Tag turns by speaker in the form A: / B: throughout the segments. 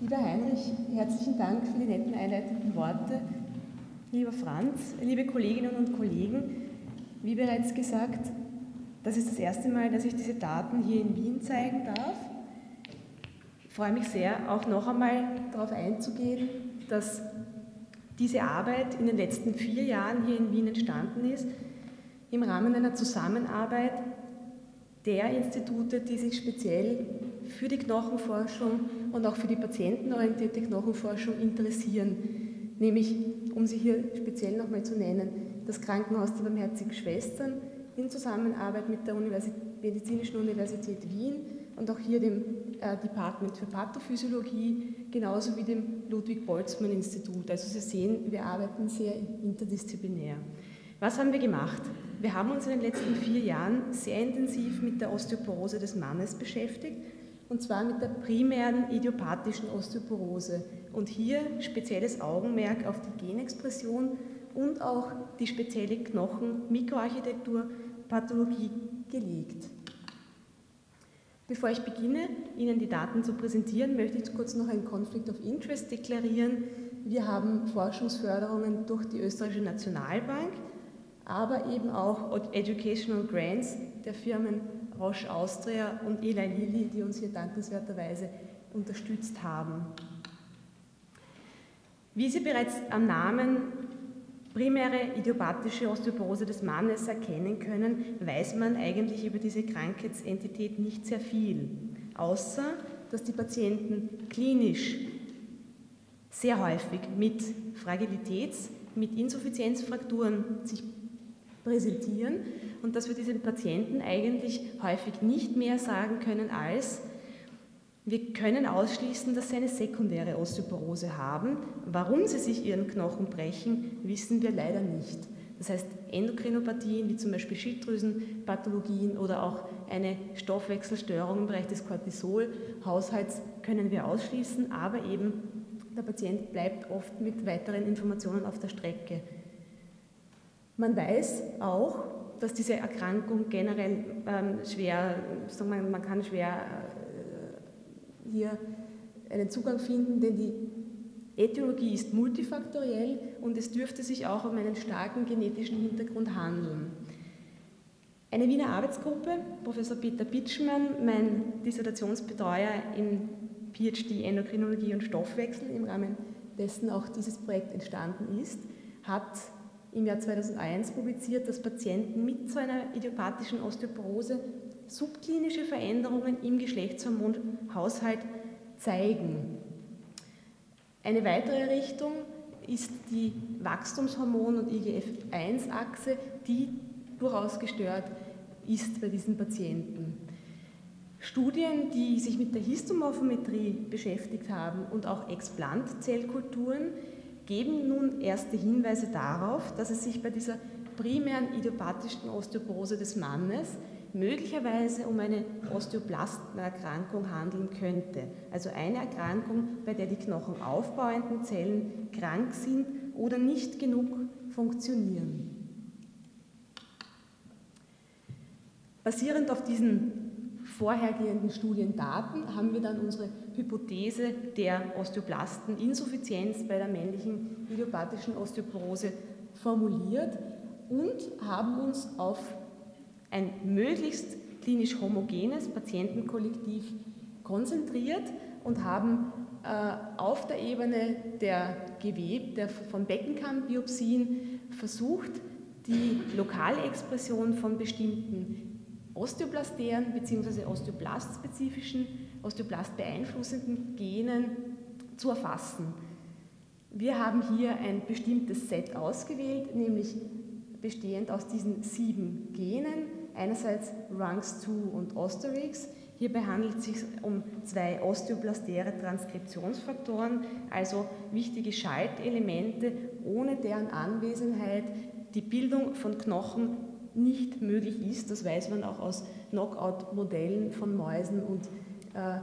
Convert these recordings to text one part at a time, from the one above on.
A: Lieber Heinrich, herzlichen Dank für die netten einleitenden Worte. Lieber Franz, liebe Kolleginnen und Kollegen, wie bereits gesagt, das ist das erste Mal, dass ich diese Daten hier in Wien zeigen darf. Ich freue mich sehr, auch noch einmal darauf einzugehen, dass diese Arbeit in den letzten vier Jahren hier in Wien entstanden ist, im Rahmen einer Zusammenarbeit der Institute, die sich speziell für die Knochenforschung und auch für die patientenorientierte Knochenforschung interessieren. Nämlich, um sie hier speziell nochmal zu nennen, das Krankenhaus der Barmherzigen Schwestern in Zusammenarbeit mit der Universität, Medizinischen Universität Wien und auch hier dem äh, Department für Pathophysiologie, genauso wie dem Ludwig-Boltzmann-Institut. Also Sie sehen, wir arbeiten sehr interdisziplinär. Was haben wir gemacht? Wir haben uns in den letzten vier Jahren sehr intensiv mit der Osteoporose des Mannes beschäftigt, und zwar mit der primären idiopathischen Osteoporose. Und hier spezielles Augenmerk auf die Genexpression und auch die spezielle Knochen-Mikroarchitektur-Pathologie gelegt. Bevor ich beginne, Ihnen die Daten zu präsentieren, möchte ich kurz noch einen Conflict of Interest deklarieren. Wir haben Forschungsförderungen durch die Österreichische Nationalbank, aber eben auch Educational Grants der Firmen Roche Austria und Eli Lilly, die uns hier dankenswerterweise unterstützt haben. Wie Sie bereits am Namen primäre idiopathische Osteoporose des Mannes erkennen können, weiß man eigentlich über diese Krankheitsentität nicht sehr viel, außer dass die Patienten klinisch sehr häufig mit Fragilitäts-, mit Insuffizienzfrakturen sich präsentieren und dass wir diesen Patienten eigentlich häufig nicht mehr sagen können als, wir können ausschließen, dass sie eine sekundäre Osteoporose haben. Warum sie sich ihren Knochen brechen, wissen wir leider nicht. Das heißt, Endokrinopathien wie zum Beispiel Schilddrüsenpathologien oder auch eine Stoffwechselstörung im Bereich des Cortisolhaushalts können wir ausschließen, aber eben der Patient bleibt oft mit weiteren Informationen auf der Strecke. Man weiß auch, dass diese Erkrankung generell ähm, schwer, sagen wir, man kann schwer äh, hier einen Zugang finden, denn die Äthiologie ist multifaktoriell und es dürfte sich auch um einen starken genetischen Hintergrund handeln. Eine Wiener Arbeitsgruppe, Professor Peter Bitschmann, mein Dissertationsbetreuer in PhD Endokrinologie und Stoffwechsel, im Rahmen dessen auch dieses Projekt entstanden ist, hat im Jahr 2001 publiziert, dass Patienten mit so einer idiopathischen Osteoporose subklinische Veränderungen im Geschlechtshormonhaushalt zeigen. Eine weitere Richtung ist die Wachstumshormon- und IGF-1-Achse, die durchaus gestört ist bei diesen Patienten. Studien, die sich mit der Histomorphometrie beschäftigt haben und auch Explantzellkulturen, geben nun erste Hinweise darauf, dass es sich bei dieser primären idiopathischen Osteoporose des Mannes möglicherweise um eine Osteoplastenerkrankung handeln könnte. Also eine Erkrankung, bei der die knochenaufbauenden Zellen krank sind oder nicht genug funktionieren. Basierend auf diesen vorhergehenden Studiendaten haben wir dann unsere Hypothese der Osteoblasteninsuffizienz bei der männlichen idiopathischen Osteoporose formuliert und haben uns auf ein möglichst klinisch homogenes Patientenkollektiv konzentriert und haben äh, auf der Ebene der Geweb, der von Beckenkammbiopsien versucht, die lokale Expression von bestimmten osteoblastären bzw. osteoblastspezifischen, osteoblast beeinflussenden Genen zu erfassen. Wir haben hier ein bestimmtes Set ausgewählt, nämlich bestehend aus diesen sieben Genen, einerseits RUNX2 und Osterix. Hierbei handelt es sich um zwei osteoblastäre Transkriptionsfaktoren, also wichtige Schaltelemente, ohne deren Anwesenheit die Bildung von Knochen nicht möglich ist. Das weiß man auch aus Knockout-Modellen von Mäusen und äh,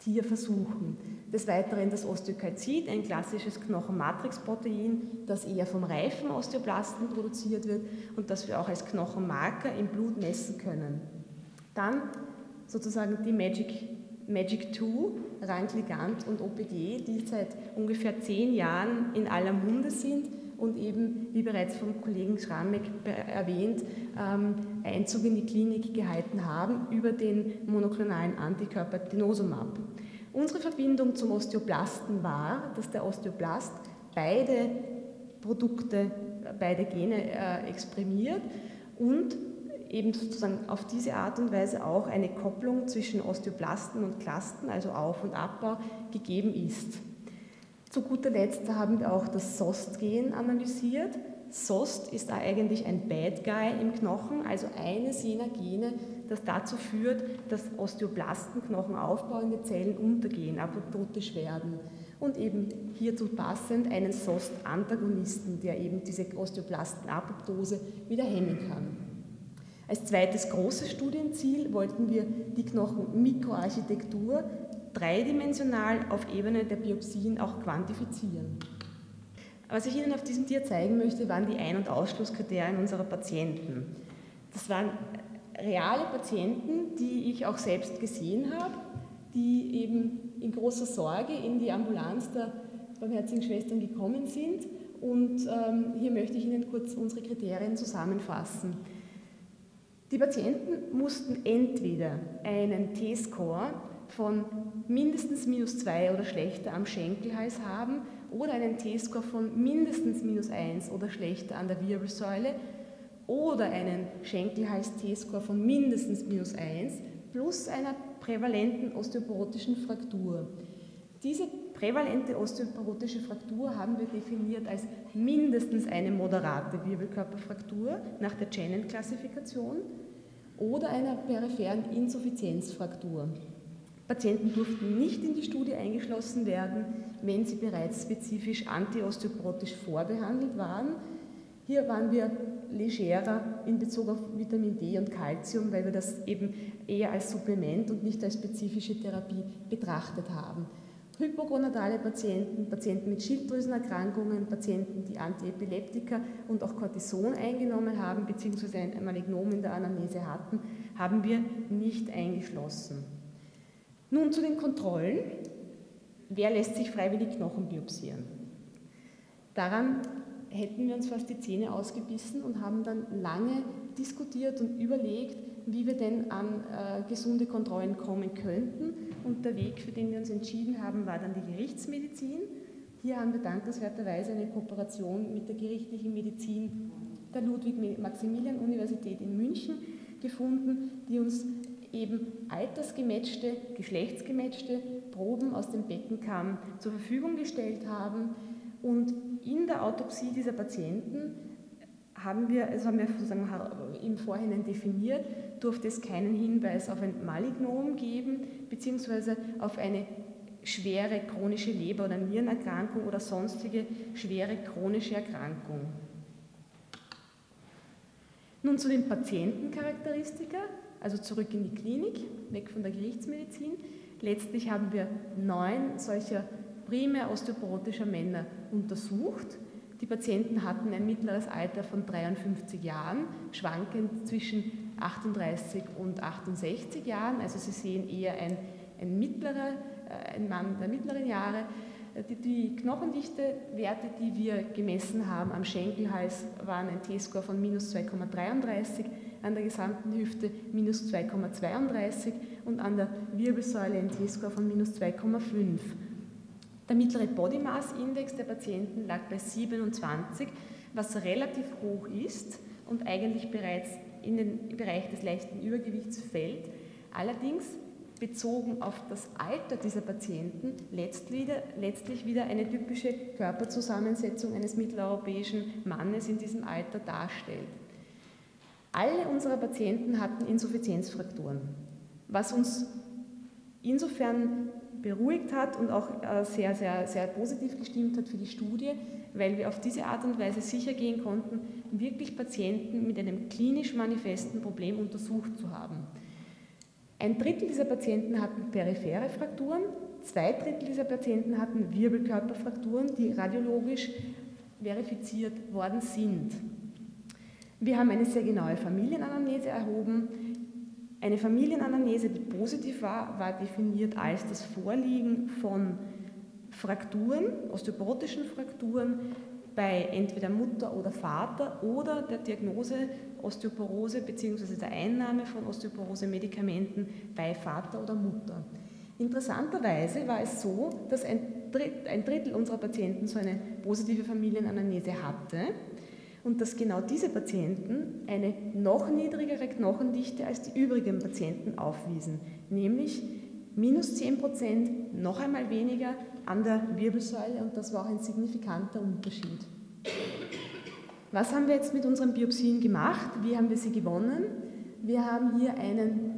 A: Tierversuchen. Des Weiteren das Osteokalzid, ein klassisches Knochenmatrixprotein, das eher vom reifen Osteoblasten produziert wird und das wir auch als Knochenmarker im Blut messen können. Dann sozusagen die Magic, Magic 2, Rankligant und OPG, die seit ungefähr zehn Jahren in aller Munde sind und eben, wie bereits vom Kollegen Schrammeck erwähnt, ähm, Einzug in die Klinik gehalten haben über den monoklonalen Antikörper Denosumab. Unsere Verbindung zum Osteoblasten war, dass der Osteoblast beide Produkte, beide Gene äh, exprimiert und eben sozusagen auf diese Art und Weise auch eine Kopplung zwischen Osteoblasten und Klasten, also Auf- und Abbau, gegeben ist. Zu guter Letzt haben wir auch das SOST-Gen analysiert. SOST ist eigentlich ein Bad Guy im Knochen, also eines jener Gene, das dazu führt, dass Osteoblasten, knochenaufbauende Zellen untergehen, apoptotisch werden. Und eben hierzu passend einen SOST-Antagonisten, der eben diese Osteoblastenapoptose wieder hemmen kann. Als zweites großes Studienziel wollten wir die Knochenmikroarchitektur dreidimensional auf Ebene der Biopsien auch quantifizieren. Was ich Ihnen auf diesem Tier zeigen möchte, waren die Ein- und Ausschlusskriterien unserer Patienten. Das waren reale Patienten, die ich auch selbst gesehen habe, die eben in großer Sorge in die Ambulanz der Barmherzigen Schwestern gekommen sind. Und ähm, hier möchte ich Ihnen kurz unsere Kriterien zusammenfassen. Die Patienten mussten entweder einen T-Score von mindestens minus 2 oder schlechter am Schenkelhals haben oder einen T-Score von mindestens minus 1 oder schlechter an der Wirbelsäule oder einen Schenkelhals-T-Score von mindestens minus 1 plus einer prävalenten osteoporotischen Fraktur. Diese prävalente osteoporotische Fraktur haben wir definiert als mindestens eine moderate Wirbelkörperfraktur nach der Chenin-Klassifikation oder einer peripheren Insuffizienzfraktur. Patienten durften nicht in die Studie eingeschlossen werden, wenn sie bereits spezifisch antiosteoporotisch vorbehandelt waren. Hier waren wir legerer in Bezug auf Vitamin D und Calcium, weil wir das eben eher als Supplement und nicht als spezifische Therapie betrachtet haben. Hypogonadale Patienten, Patienten mit Schilddrüsenerkrankungen, Patienten, die Antiepileptika und auch Cortison eingenommen haben bzw. ein Malignom in der Anamnese hatten, haben wir nicht eingeschlossen. Nun zu den Kontrollen. Wer lässt sich freiwillig Knochen biopsieren? Daran hätten wir uns fast die Zähne ausgebissen und haben dann lange diskutiert und überlegt, wie wir denn an äh, gesunde Kontrollen kommen könnten. Und der Weg, für den wir uns entschieden haben, war dann die Gerichtsmedizin. Hier haben wir dankenswerterweise eine Kooperation mit der gerichtlichen Medizin der Ludwig-Maximilian-Universität in München gefunden, die uns eben altersgematchte, geschlechtsgematchte Proben aus dem Beckenkamm zur Verfügung gestellt haben. Und in der Autopsie dieser Patienten haben wir, also haben wir sozusagen im Vorhinein definiert, durfte es keinen Hinweis auf ein Malignom geben, beziehungsweise auf eine schwere chronische Leber- oder Nierenerkrankung oder sonstige schwere chronische Erkrankung. Nun zu den Patientencharakteristika, also zurück in die Klinik, weg von der Gerichtsmedizin. Letztlich haben wir neun solcher primär osteoporotischer Männer untersucht. Die Patienten hatten ein mittleres Alter von 53 Jahren, schwankend zwischen 38 und 68 Jahren. Also Sie sehen eher ein, ein mittlerer, äh, ein Mann der mittleren Jahre. Die, die Knochendichte-Werte, die wir gemessen haben am Schenkelhals, waren ein T-Score von minus 2,33, an der gesamten Hüfte minus 2,32 und an der Wirbelsäule ein T-Score von minus 2,5. Der mittlere Body Mass Index der Patienten lag bei 27, was relativ hoch ist und eigentlich bereits in den Bereich des leichten Übergewichts fällt. Allerdings bezogen auf das Alter dieser Patienten letztlich wieder eine typische Körperzusammensetzung eines mitteleuropäischen Mannes in diesem Alter darstellt. Alle unsere Patienten hatten Insuffizienzfrakturen, was uns insofern beruhigt hat und auch äh, sehr, sehr, sehr positiv gestimmt hat für die Studie, weil wir auf diese Art und Weise sicher gehen konnten, wirklich Patienten mit einem klinisch manifesten Problem untersucht zu haben. Ein Drittel dieser Patienten hatten periphere Frakturen, zwei Drittel dieser Patienten hatten Wirbelkörperfrakturen, die radiologisch verifiziert worden sind. Wir haben eine sehr genaue Familienanamnese erhoben, Eine Familienanamnese, die positiv war, war definiert als das Vorliegen von Frakturen, osteoporotischen Frakturen bei entweder Mutter oder Vater oder der Diagnose Osteoporose bzw. der Einnahme von Osteoporose-Medikamenten bei Vater oder Mutter. Interessanterweise war es so, dass ein Drittel unserer Patienten so eine positive Familienanamnese hatte und dass genau diese Patienten eine noch niedrigere Knochendichte als die übrigen Patienten aufwiesen, nämlich minus 10 Prozent, noch einmal weniger an der Wirbelsäule und das war auch ein signifikanter Unterschied. Was haben wir jetzt mit unseren Biopsien gemacht? Wie haben wir sie gewonnen? Wir haben hier einen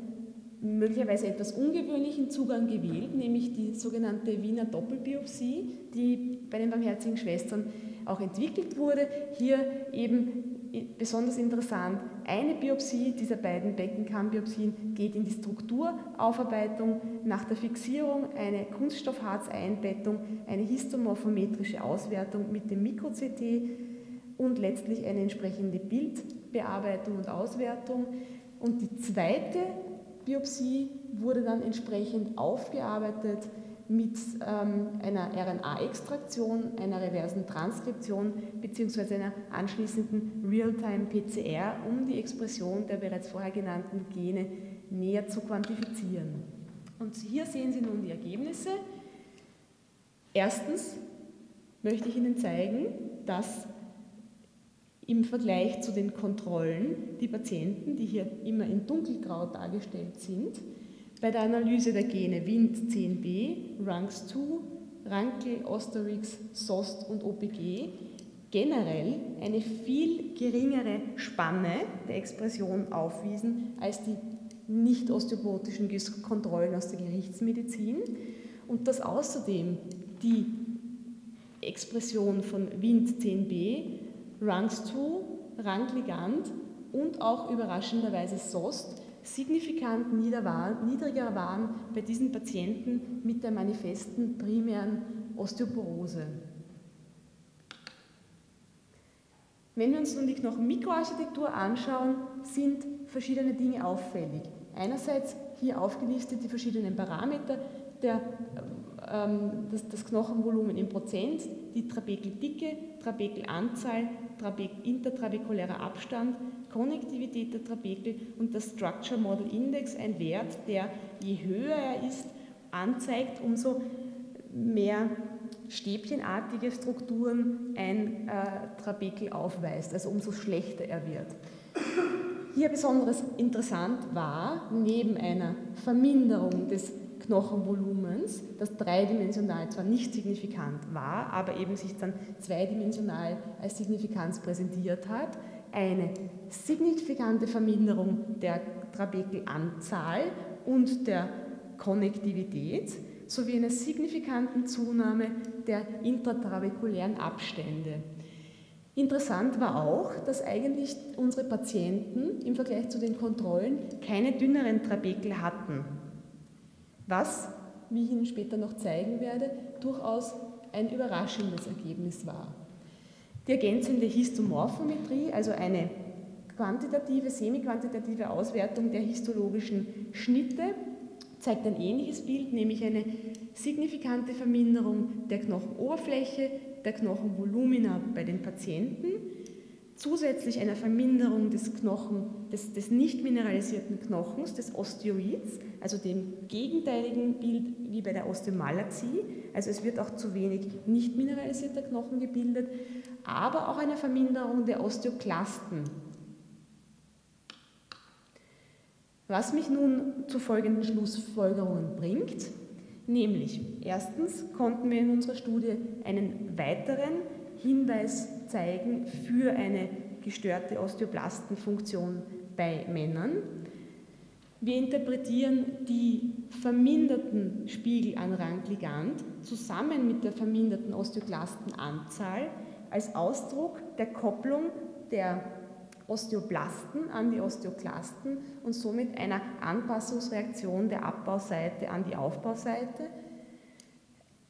A: möglicherweise etwas ungewöhnlichen Zugang gewählt, nämlich die sogenannte Wiener Doppelbiopsie, die bei den Barmherzigen Schwestern auch entwickelt wurde. Hier eben besonders interessant, eine Biopsie dieser beiden Beckenkammbiopsien geht in die Strukturaufarbeitung, nach der Fixierung eine Kunststoffharzeinbettung, eine histomorphometrische Auswertung mit dem Mikro-CT und letztlich eine entsprechende Bildbearbeitung und Auswertung. Und die zweite Biopsie wurde dann entsprechend aufgearbeitet mit ähm, einer RNA-Extraktion, einer reversen Transkription bzw. einer anschließenden Real-Time-PCR, um die Expression der bereits vorher genannten Gene näher zu quantifizieren. Und hier sehen Sie nun die Ergebnisse. Erstens möchte ich Ihnen zeigen, dass im Vergleich zu den Kontrollen die Patienten, die hier immer in dunkelgrau dargestellt sind, bei der Analyse der Gene Wind 10b, RUNX2, Rankel, Osterix, SOST und OPG generell eine viel geringere Spanne der Expression aufwiesen als die nicht osteoporotischen Kontrollen aus der Gerichtsmedizin. Und dass außerdem die Expression von Wind 10b RUNX2, Rankligand und auch überraschenderweise SOST signifikant niedriger waren bei diesen Patienten mit der manifesten primären Osteoporose. Wenn wir uns nun die Knochenmikroarchitektur anschauen, sind verschiedene Dinge auffällig. Einerseits hier aufgelistet die verschiedenen Parameter, der, ähm, das, das, Knochenvolumen in Prozent, die Trabekeldicke, Trabekelanzahl, intertrabekulärer Abstand, Konnektivität der Trabekel und das Structure Model Index, ein Wert, der je höher er ist, anzeigt, umso mehr stäbchenartige Strukturen ein äh, Trabekel aufweist, also umso schlechter er wird. Hier besonders interessant war, neben einer Verminderung des Knochenvolumens, das dreidimensional zwar nicht signifikant war, aber eben sich dann zweidimensional als Signifikanz präsentiert hat, eine signifikante Verminderung der Trabekelanzahl und der Konnektivität sowie eine signifikante Zunahme der intratrabekulären Abstände. Interessant war auch, dass eigentlich unsere Patienten im Vergleich zu den Kontrollen keine dünneren Trabekel hatten was, wie ich Ihnen später noch zeigen werde, durchaus ein überraschendes Ergebnis war. Die ergänzende Histomorphometrie, also eine quantitative, semi-quantitative Auswertung der histologischen Schnitte, zeigt ein ähnliches Bild, nämlich eine signifikante Verminderung der Knochenoberfläche, der Knochenvolumina bei den Patienten zusätzlich einer Verminderung des Knochen, des, des nicht mineralisierten Knochens, des Osteoids, also dem gegenteiligen Bild wie bei der Osteomalazie. Also es wird auch zu wenig nicht mineralisierter Knochen gebildet, aber auch eine Verminderung der Osteoklasten. Was mich nun zu folgenden Schlussfolgerungen bringt, nämlich erstens konnten wir in unserer Studie einen weiteren Hinweis zeigen für eine gestörte Osteoplastenfunktion bei Männern. Wir interpretieren die verminderten Spiegel an Rangligand zusammen mit der verminderten Osteoklastenanzahl als Ausdruck der Kopplung der Osteoblasten an die Osteoklasten und somit einer Anpassungsreaktion der Abbauseite an die Aufbauseite.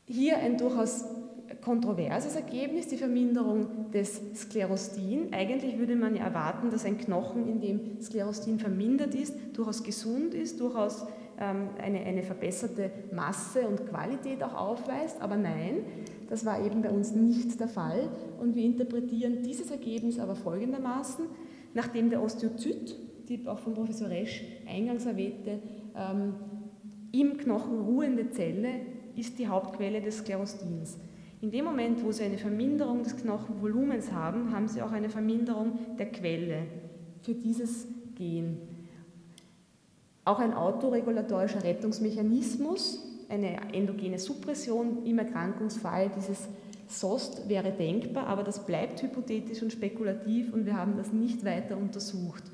A: Hier ein durchaus kontroverses Ergebnis, die Verminderung des Sklerostin. Eigentlich würde man ja erwarten, dass ein Knochen, in dem Sklerostin vermindert ist, durchaus gesund ist, durchaus ähm, eine, eine verbesserte Masse und Qualität auch aufweist. Aber nein, das war eben bei uns nicht der Fall. Und wir interpretieren dieses Ergebnis aber folgendermaßen, nachdem der Osteozyt, die auch von Professor Resch eingangs erwähnte, ähm, im Knochen ruhende Zelle ist die Hauptquelle des Sklerostins. In dem Moment, wo Sie eine Verminderung des Knochenvolumens haben, haben Sie auch eine Verminderung der Quelle für dieses Gen. Auch ein autoregulatorischer Rettungsmechanismus, eine endogene Suppression im Erkrankungsfall dieses SOST wäre denkbar, aber das bleibt hypothetisch und spekulativ und wir haben das nicht weiter untersucht.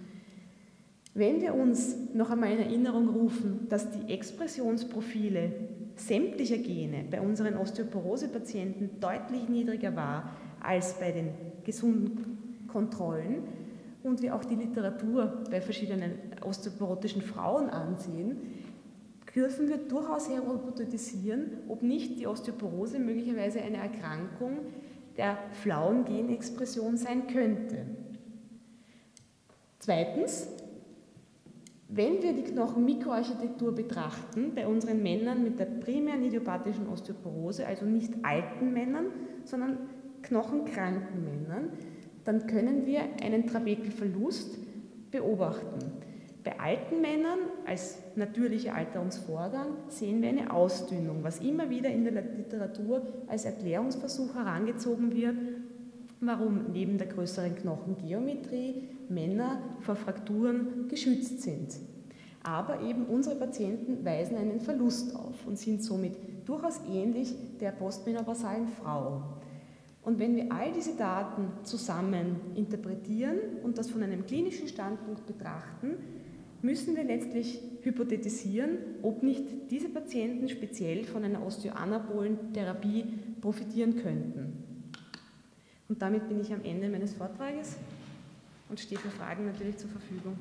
A: Wenn wir uns noch einmal in Erinnerung rufen, dass die Expressionsprofile sämtlicher Gene bei unseren Osteoporose-Patienten deutlich niedriger war als bei den gesunden Kontrollen und wir auch die Literatur bei verschiedenen osteoporotischen Frauen ansehen, dürfen wir durchaus hypothetisieren, ob nicht die Osteoporose möglicherweise eine Erkrankung der flauen Genexpression sein könnte. Zweitens, wenn wir die Knochenmikroarchitektur betrachten, bei unseren Männern mit der primären idiopathischen Osteoporose, also nicht alten Männern, sondern knochenkranken Männern, dann können wir einen Trabekelverlust beobachten. Bei alten Männern als natürlicher Alterungsvorgang sehen wir eine Ausdünnung, was immer wieder in der Literatur als Erklärungsversuch herangezogen wird, warum neben der größeren Knochengeometrie Männer vor Frakturen geschützt sind. Aber eben unsere Patienten weisen einen Verlust auf und sind somit durchaus ähnlich der postmenopausalen Frau. Und wenn wir all diese Daten zusammen interpretieren und das von einem klinischen Standpunkt betrachten, müssen wir letztlich hypothetisieren, ob nicht diese Patienten speziell von einer osteoanabolen Therapie profitieren könnten. Und damit bin ich am Ende meines Vortrages und stehe für Fragen natürlich zur Verfügung.